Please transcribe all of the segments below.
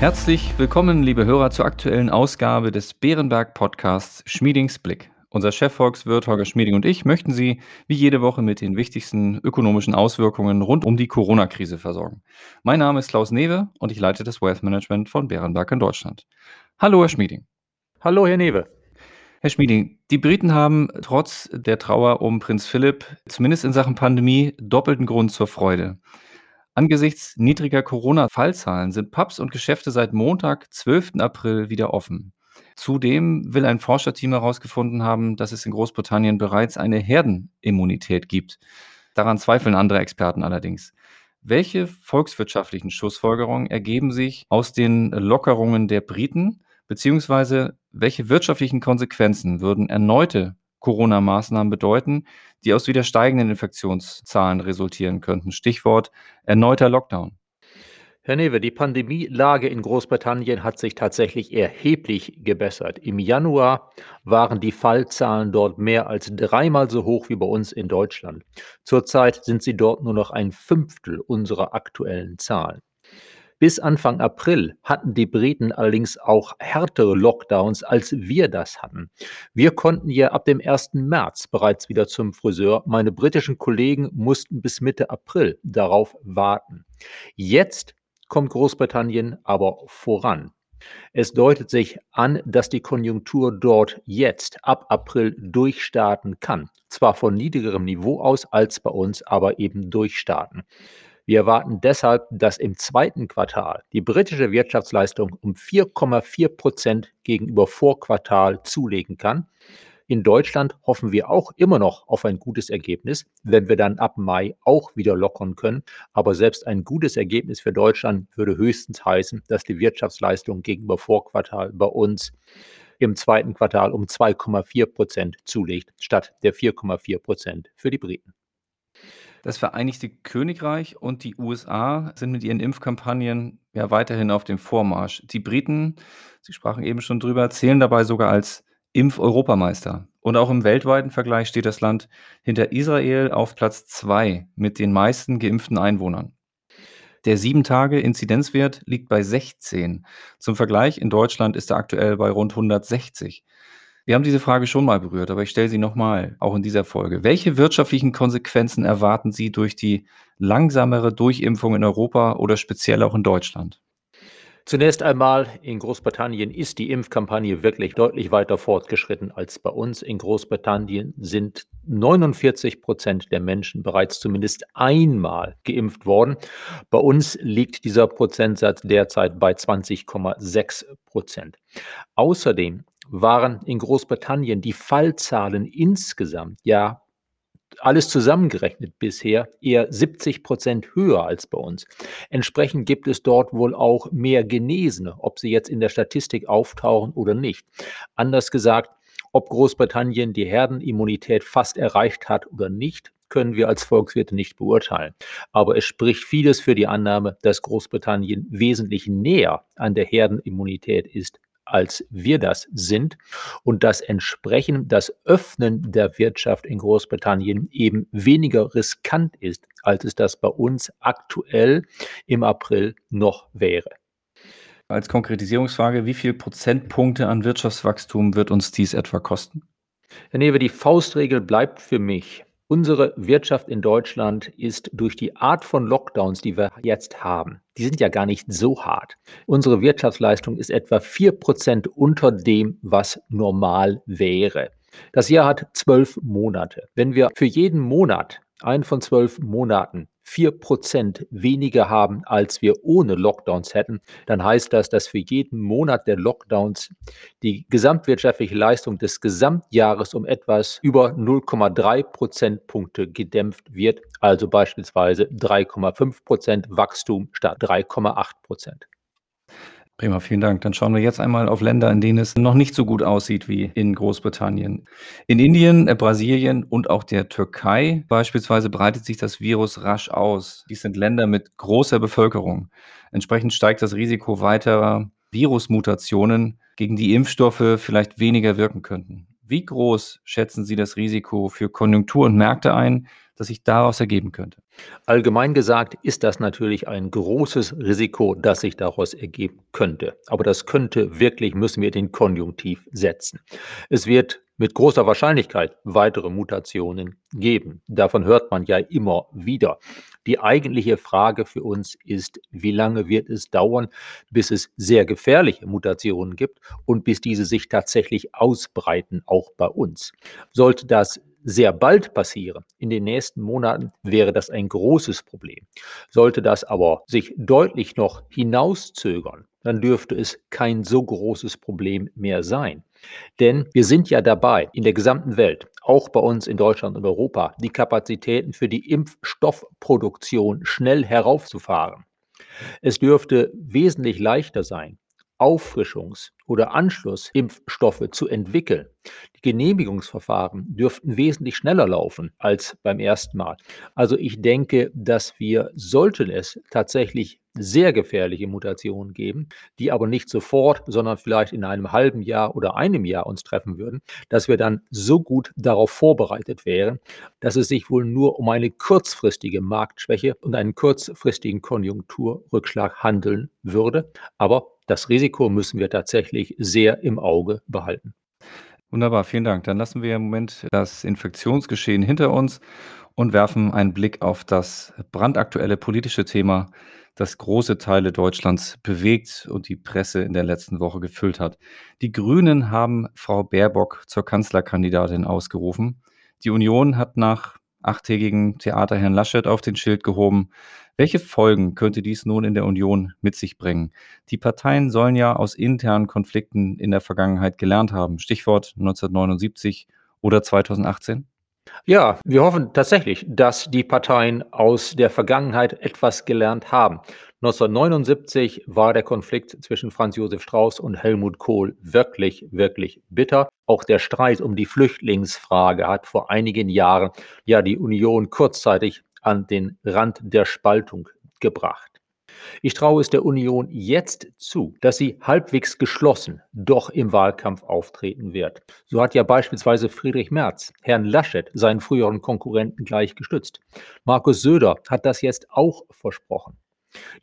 Herzlich willkommen, liebe Hörer, zur aktuellen Ausgabe des Bärenberg Podcasts Schmiedings Blick. Unser Chefvolkswirt Holger Schmieding und ich möchten Sie wie jede Woche mit den wichtigsten ökonomischen Auswirkungen rund um die Corona-Krise versorgen. Mein Name ist Klaus Newe und ich leite das Wealth Management von Bärenberg in Deutschland. Hallo, Herr Schmieding. Hallo, Herr Newe. Herr Schmieding, die Briten haben trotz der Trauer um Prinz Philipp zumindest in Sachen Pandemie doppelten Grund zur Freude. Angesichts niedriger Corona-Fallzahlen sind Pubs und Geschäfte seit Montag, 12. April, wieder offen. Zudem will ein Forscherteam herausgefunden haben, dass es in Großbritannien bereits eine Herdenimmunität gibt. Daran zweifeln andere Experten allerdings. Welche volkswirtschaftlichen Schlussfolgerungen ergeben sich aus den Lockerungen der Briten, beziehungsweise welche wirtschaftlichen Konsequenzen würden erneute Corona-Maßnahmen bedeuten, die aus wieder steigenden Infektionszahlen resultieren könnten. Stichwort erneuter Lockdown. Herr Newe, die Pandemielage in Großbritannien hat sich tatsächlich erheblich gebessert. Im Januar waren die Fallzahlen dort mehr als dreimal so hoch wie bei uns in Deutschland. Zurzeit sind sie dort nur noch ein Fünftel unserer aktuellen Zahlen. Bis Anfang April hatten die Briten allerdings auch härtere Lockdowns, als wir das hatten. Wir konnten ja ab dem 1. März bereits wieder zum Friseur. Meine britischen Kollegen mussten bis Mitte April darauf warten. Jetzt kommt Großbritannien aber voran. Es deutet sich an, dass die Konjunktur dort jetzt ab April durchstarten kann. Zwar von niedrigerem Niveau aus als bei uns, aber eben durchstarten. Wir erwarten deshalb, dass im zweiten Quartal die britische Wirtschaftsleistung um 4,4 Prozent gegenüber Vorquartal zulegen kann. In Deutschland hoffen wir auch immer noch auf ein gutes Ergebnis, wenn wir dann ab Mai auch wieder lockern können. Aber selbst ein gutes Ergebnis für Deutschland würde höchstens heißen, dass die Wirtschaftsleistung gegenüber Vorquartal bei uns im zweiten Quartal um 2,4 Prozent zulegt, statt der 4,4 Prozent für die Briten. Das Vereinigte Königreich und die USA sind mit ihren Impfkampagnen ja weiterhin auf dem Vormarsch. Die Briten, Sie sprachen eben schon drüber, zählen dabei sogar als Impf-Europameister. Und auch im weltweiten Vergleich steht das Land hinter Israel auf Platz zwei mit den meisten geimpften Einwohnern. Der 7-Tage-Inzidenzwert liegt bei 16. Zum Vergleich, in Deutschland ist er aktuell bei rund 160. Wir haben diese Frage schon mal berührt, aber ich stelle sie nochmal, auch in dieser Folge. Welche wirtschaftlichen Konsequenzen erwarten Sie durch die langsamere Durchimpfung in Europa oder speziell auch in Deutschland? Zunächst einmal, in Großbritannien ist die Impfkampagne wirklich deutlich weiter fortgeschritten als bei uns. In Großbritannien sind 49 Prozent der Menschen bereits zumindest einmal geimpft worden. Bei uns liegt dieser Prozentsatz derzeit bei 20,6 Prozent. Außerdem waren in Großbritannien die Fallzahlen insgesamt ja alles zusammengerechnet bisher eher 70 Prozent höher als bei uns. Entsprechend gibt es dort wohl auch mehr Genesene, ob sie jetzt in der Statistik auftauchen oder nicht. Anders gesagt, ob Großbritannien die Herdenimmunität fast erreicht hat oder nicht, können wir als Volkswirte nicht beurteilen. Aber es spricht vieles für die Annahme, dass Großbritannien wesentlich näher an der Herdenimmunität ist als wir das sind und dass entsprechend das Öffnen der Wirtschaft in Großbritannien eben weniger riskant ist, als es das bei uns aktuell im April noch wäre. Als Konkretisierungsfrage, wie viele Prozentpunkte an Wirtschaftswachstum wird uns dies etwa kosten? Herr Newe, die Faustregel bleibt für mich, Unsere Wirtschaft in Deutschland ist durch die Art von Lockdowns, die wir jetzt haben, die sind ja gar nicht so hart. Unsere Wirtschaftsleistung ist etwa vier Prozent unter dem, was normal wäre. Das Jahr hat zwölf Monate. Wenn wir für jeden Monat, einen von zwölf Monaten, 4% weniger haben, als wir ohne Lockdowns hätten, dann heißt das, dass für jeden Monat der Lockdowns die gesamtwirtschaftliche Leistung des Gesamtjahres um etwas über 0,3 Prozentpunkte gedämpft wird, also beispielsweise 3,5 Prozent Wachstum statt 3,8 Prozent. Prima, vielen Dank. Dann schauen wir jetzt einmal auf Länder, in denen es noch nicht so gut aussieht wie in Großbritannien. In Indien, äh, Brasilien und auch der Türkei beispielsweise breitet sich das Virus rasch aus. Dies sind Länder mit großer Bevölkerung. Entsprechend steigt das Risiko weiterer Virusmutationen, gegen die Impfstoffe vielleicht weniger wirken könnten. Wie groß schätzen Sie das Risiko für Konjunktur und Märkte ein, das sich daraus ergeben könnte? Allgemein gesagt ist das natürlich ein großes Risiko, das sich daraus ergeben könnte. Aber das könnte wirklich müssen wir den Konjunktiv setzen. Es wird mit großer Wahrscheinlichkeit weitere Mutationen geben. Davon hört man ja immer wieder. Die eigentliche Frage für uns ist, wie lange wird es dauern, bis es sehr gefährliche Mutationen gibt und bis diese sich tatsächlich ausbreiten, auch bei uns. Sollte das sehr bald passieren, in den nächsten Monaten, wäre das ein großes Problem. Sollte das aber sich deutlich noch hinauszögern, dann dürfte es kein so großes Problem mehr sein. Denn wir sind ja dabei, in der gesamten Welt, auch bei uns in Deutschland und Europa, die Kapazitäten für die Impfstoffproduktion schnell heraufzufahren. Es dürfte wesentlich leichter sein, Auffrischungs- oder Anschlussimpfstoffe zu entwickeln. Die Genehmigungsverfahren dürften wesentlich schneller laufen als beim ersten Mal. Also ich denke, dass wir, sollten es tatsächlich sehr gefährliche Mutationen geben, die aber nicht sofort, sondern vielleicht in einem halben Jahr oder einem Jahr uns treffen würden, dass wir dann so gut darauf vorbereitet wären, dass es sich wohl nur um eine kurzfristige Marktschwäche und einen kurzfristigen Konjunkturrückschlag handeln würde. Aber das Risiko müssen wir tatsächlich sehr im Auge behalten. Wunderbar, vielen Dank. Dann lassen wir im Moment das Infektionsgeschehen hinter uns und werfen einen Blick auf das brandaktuelle politische Thema, das große Teile Deutschlands bewegt und die Presse in der letzten Woche gefüllt hat. Die Grünen haben Frau Baerbock zur Kanzlerkandidatin ausgerufen. Die Union hat nach achttägigen Theater Herrn Laschet auf den Schild gehoben. Welche Folgen könnte dies nun in der Union mit sich bringen? Die Parteien sollen ja aus internen Konflikten in der Vergangenheit gelernt haben. Stichwort 1979 oder 2018? Ja, wir hoffen tatsächlich, dass die Parteien aus der Vergangenheit etwas gelernt haben. 1979 war der Konflikt zwischen Franz Josef Strauß und Helmut Kohl wirklich, wirklich bitter. Auch der Streit um die Flüchtlingsfrage hat vor einigen Jahren ja die Union kurzzeitig an den Rand der Spaltung gebracht. Ich traue es der Union jetzt zu, dass sie halbwegs geschlossen doch im Wahlkampf auftreten wird. So hat ja beispielsweise Friedrich Merz Herrn Laschet, seinen früheren Konkurrenten, gleich gestützt. Markus Söder hat das jetzt auch versprochen.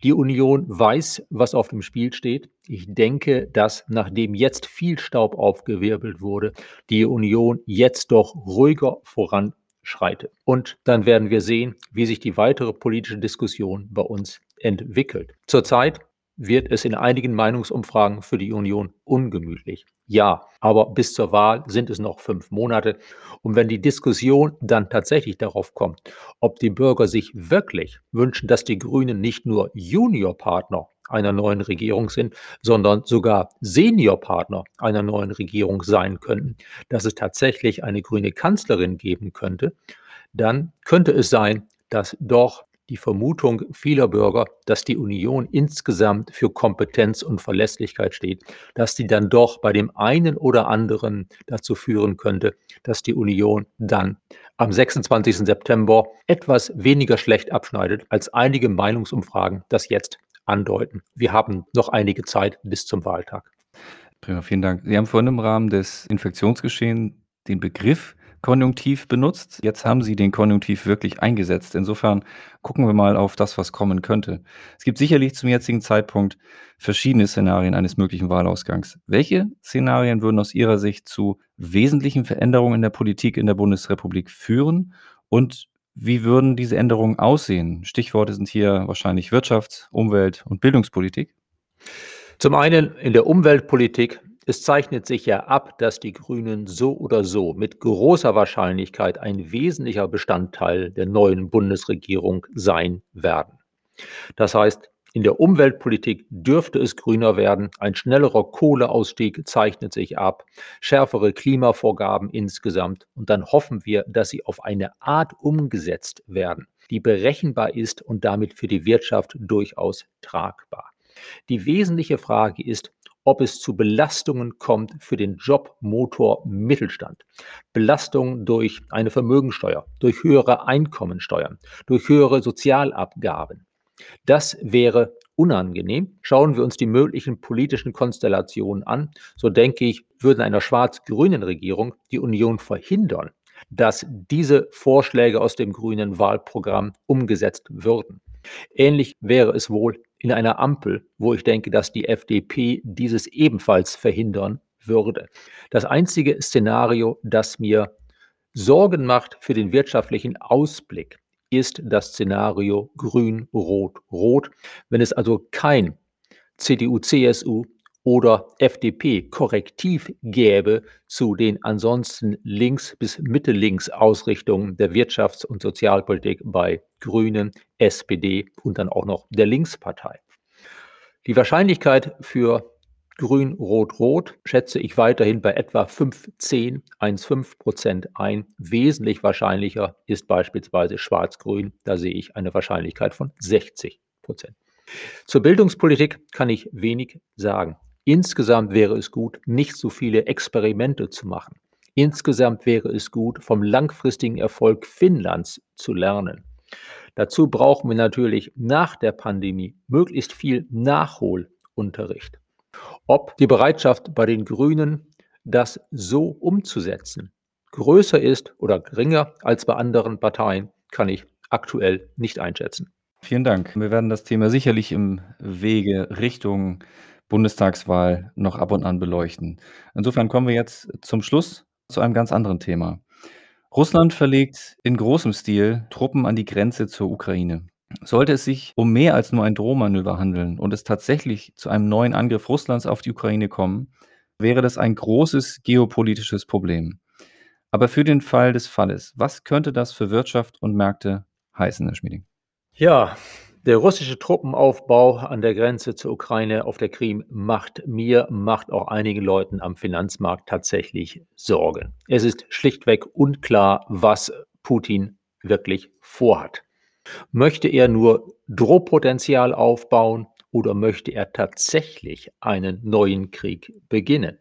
Die Union weiß, was auf dem Spiel steht. Ich denke, dass nachdem jetzt viel Staub aufgewirbelt wurde, die Union jetzt doch ruhiger voran schreitet. Und dann werden wir sehen, wie sich die weitere politische Diskussion bei uns entwickelt. Zurzeit wird es in einigen Meinungsumfragen für die Union ungemütlich. Ja, aber bis zur Wahl sind es noch fünf Monate. Und wenn die Diskussion dann tatsächlich darauf kommt, ob die Bürger sich wirklich wünschen, dass die Grünen nicht nur Juniorpartner einer neuen Regierung sind, sondern sogar Seniorpartner einer neuen Regierung sein könnten, dass es tatsächlich eine grüne Kanzlerin geben könnte, dann könnte es sein, dass doch die Vermutung vieler Bürger, dass die Union insgesamt für Kompetenz und Verlässlichkeit steht, dass die dann doch bei dem einen oder anderen dazu führen könnte, dass die Union dann am 26. September etwas weniger schlecht abschneidet, als einige Meinungsumfragen das jetzt andeuten. Wir haben noch einige Zeit bis zum Wahltag. Prima, vielen Dank. Sie haben vorhin im Rahmen des Infektionsgeschehens den Begriff Konjunktiv benutzt. Jetzt haben Sie den Konjunktiv wirklich eingesetzt. Insofern gucken wir mal auf das, was kommen könnte. Es gibt sicherlich zum jetzigen Zeitpunkt verschiedene Szenarien eines möglichen Wahlausgangs. Welche Szenarien würden aus Ihrer Sicht zu wesentlichen Veränderungen in der Politik in der Bundesrepublik führen? Und wie würden diese Änderungen aussehen? Stichworte sind hier wahrscheinlich Wirtschafts-, Umwelt- und Bildungspolitik. Zum einen in der Umweltpolitik. Es zeichnet sich ja ab, dass die Grünen so oder so mit großer Wahrscheinlichkeit ein wesentlicher Bestandteil der neuen Bundesregierung sein werden. Das heißt, in der Umweltpolitik dürfte es grüner werden. Ein schnellerer Kohleausstieg zeichnet sich ab, schärfere Klimavorgaben insgesamt. Und dann hoffen wir, dass sie auf eine Art umgesetzt werden, die berechenbar ist und damit für die Wirtschaft durchaus tragbar. Die wesentliche Frage ist, ob es zu Belastungen kommt für den Jobmotor Mittelstand. Belastungen durch eine Vermögensteuer, durch höhere Einkommensteuern, durch höhere Sozialabgaben. Das wäre unangenehm. Schauen wir uns die möglichen politischen Konstellationen an, so denke ich, würde einer schwarz-grünen Regierung die Union verhindern, dass diese Vorschläge aus dem grünen Wahlprogramm umgesetzt würden. Ähnlich wäre es wohl in einer Ampel, wo ich denke, dass die FDP dieses ebenfalls verhindern würde. Das einzige Szenario, das mir Sorgen macht für den wirtschaftlichen Ausblick, ist das Szenario Grün-Rot-Rot, wenn es also kein CDU, CSU oder FDP-Korrektiv gäbe zu den ansonsten links bis mittellinks Ausrichtungen der Wirtschafts- und Sozialpolitik bei Grünen, SPD und dann auch noch der Linkspartei. Die Wahrscheinlichkeit für Grün, Rot, Rot schätze ich weiterhin bei etwa 15, 1,5 Prozent ein. Wesentlich wahrscheinlicher ist beispielsweise Schwarz-Grün. Da sehe ich eine Wahrscheinlichkeit von 60 Prozent. Zur Bildungspolitik kann ich wenig sagen. Insgesamt wäre es gut, nicht so viele Experimente zu machen. Insgesamt wäre es gut, vom langfristigen Erfolg Finnlands zu lernen. Dazu brauchen wir natürlich nach der Pandemie möglichst viel Nachholunterricht. Ob die Bereitschaft bei den Grünen, das so umzusetzen, größer ist oder geringer als bei anderen Parteien, kann ich aktuell nicht einschätzen. Vielen Dank. Wir werden das Thema sicherlich im Wege Richtung Bundestagswahl noch ab und an beleuchten. Insofern kommen wir jetzt zum Schluss zu einem ganz anderen Thema. Russland verlegt in großem Stil Truppen an die Grenze zur Ukraine. Sollte es sich um mehr als nur ein Drohmanöver handeln und es tatsächlich zu einem neuen Angriff Russlands auf die Ukraine kommen, wäre das ein großes geopolitisches Problem. Aber für den Fall des Falles, was könnte das für Wirtschaft und Märkte heißen, Herr Schmieding? Ja, der russische Truppenaufbau an der Grenze zur Ukraine auf der Krim macht mir, macht auch einigen Leuten am Finanzmarkt tatsächlich Sorgen. Es ist schlichtweg unklar, was Putin wirklich vorhat. Möchte er nur Drohpotenzial aufbauen oder möchte er tatsächlich einen neuen Krieg beginnen?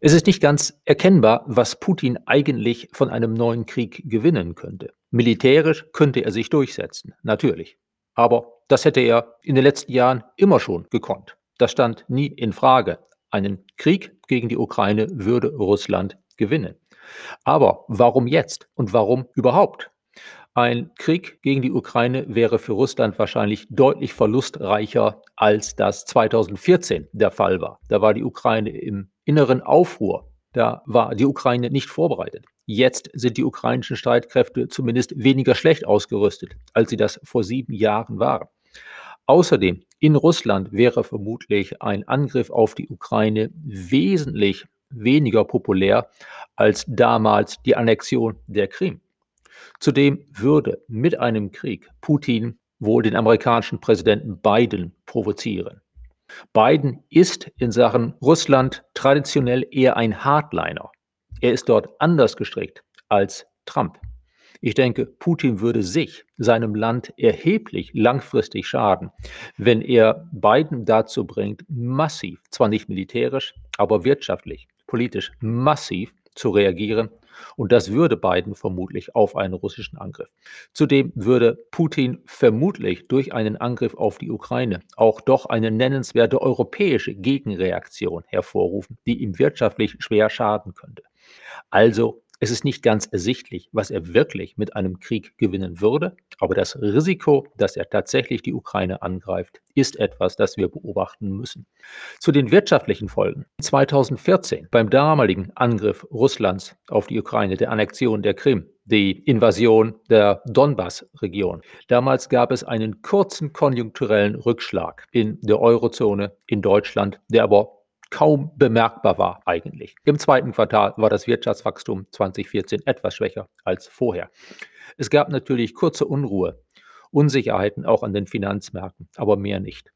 Es ist nicht ganz erkennbar, was Putin eigentlich von einem neuen Krieg gewinnen könnte. Militärisch könnte er sich durchsetzen, natürlich. Aber das hätte er in den letzten Jahren immer schon gekonnt. Das stand nie in Frage. Einen Krieg gegen die Ukraine würde Russland gewinnen. Aber warum jetzt und warum überhaupt? Ein Krieg gegen die Ukraine wäre für Russland wahrscheinlich deutlich verlustreicher, als das 2014 der Fall war. Da war die Ukraine im inneren Aufruhr. Da war die Ukraine nicht vorbereitet. Jetzt sind die ukrainischen Streitkräfte zumindest weniger schlecht ausgerüstet, als sie das vor sieben Jahren waren. Außerdem in Russland wäre vermutlich ein Angriff auf die Ukraine wesentlich weniger populär als damals die Annexion der Krim. Zudem würde mit einem Krieg Putin wohl den amerikanischen Präsidenten Biden provozieren. Biden ist in Sachen Russland traditionell eher ein Hardliner. Er ist dort anders gestrickt als Trump. Ich denke, Putin würde sich, seinem Land erheblich langfristig schaden, wenn er Biden dazu bringt, massiv, zwar nicht militärisch, aber wirtschaftlich, politisch massiv zu reagieren und das würde Biden vermutlich auf einen russischen Angriff. Zudem würde Putin vermutlich durch einen Angriff auf die Ukraine auch doch eine nennenswerte europäische Gegenreaktion hervorrufen, die ihm wirtschaftlich schwer schaden könnte. Also es ist nicht ganz ersichtlich, was er wirklich mit einem Krieg gewinnen würde, aber das Risiko, dass er tatsächlich die Ukraine angreift, ist etwas, das wir beobachten müssen. Zu den wirtschaftlichen Folgen. 2014 beim damaligen Angriff Russlands auf die Ukraine, der Annexion der Krim, die Invasion der Donbass-Region. Damals gab es einen kurzen konjunkturellen Rückschlag in der Eurozone, in Deutschland, der aber kaum bemerkbar war eigentlich. Im zweiten Quartal war das Wirtschaftswachstum 2014 etwas schwächer als vorher. Es gab natürlich kurze Unruhe, Unsicherheiten auch an den Finanzmärkten, aber mehr nicht.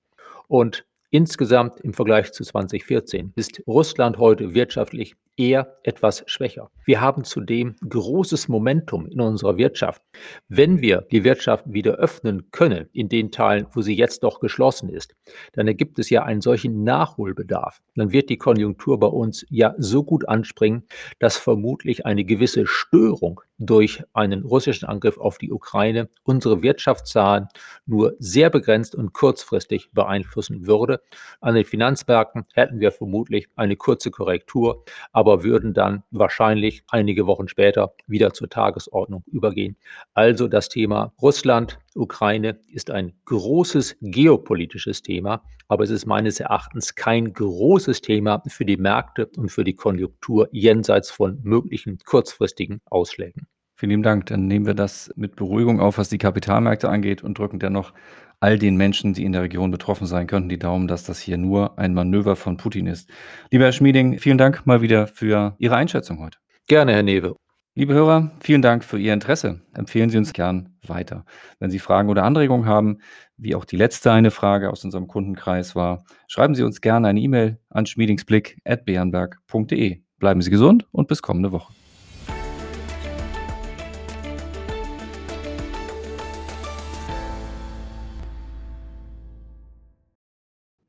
Und insgesamt im Vergleich zu 2014 ist Russland heute wirtschaftlich eher etwas schwächer. Wir haben zudem großes Momentum in unserer Wirtschaft. Wenn wir die Wirtschaft wieder öffnen können, in den Teilen, wo sie jetzt doch geschlossen ist, dann ergibt es ja einen solchen Nachholbedarf. Dann wird die Konjunktur bei uns ja so gut anspringen, dass vermutlich eine gewisse Störung durch einen russischen Angriff auf die Ukraine unsere Wirtschaftszahlen nur sehr begrenzt und kurzfristig beeinflussen würde. An den Finanzmärkten hätten wir vermutlich eine kurze Korrektur, aber aber würden dann wahrscheinlich einige Wochen später wieder zur Tagesordnung übergehen. Also das Thema Russland, Ukraine ist ein großes geopolitisches Thema, aber es ist meines Erachtens kein großes Thema für die Märkte und für die Konjunktur jenseits von möglichen kurzfristigen Ausschlägen. Vielen lieben Dank. Dann nehmen wir das mit Beruhigung auf, was die Kapitalmärkte angeht und drücken dennoch all den Menschen, die in der Region betroffen sein könnten, die Daumen, dass das hier nur ein Manöver von Putin ist. Lieber Herr Schmieding, vielen Dank mal wieder für Ihre Einschätzung heute. Gerne, Herr Newe. Liebe Hörer, vielen Dank für Ihr Interesse. Empfehlen Sie uns gern weiter. Wenn Sie Fragen oder Anregungen haben, wie auch die letzte eine Frage aus unserem Kundenkreis war, schreiben Sie uns gerne eine E-Mail an schmiedingsblick.bernberg.de. Bleiben Sie gesund und bis kommende Woche.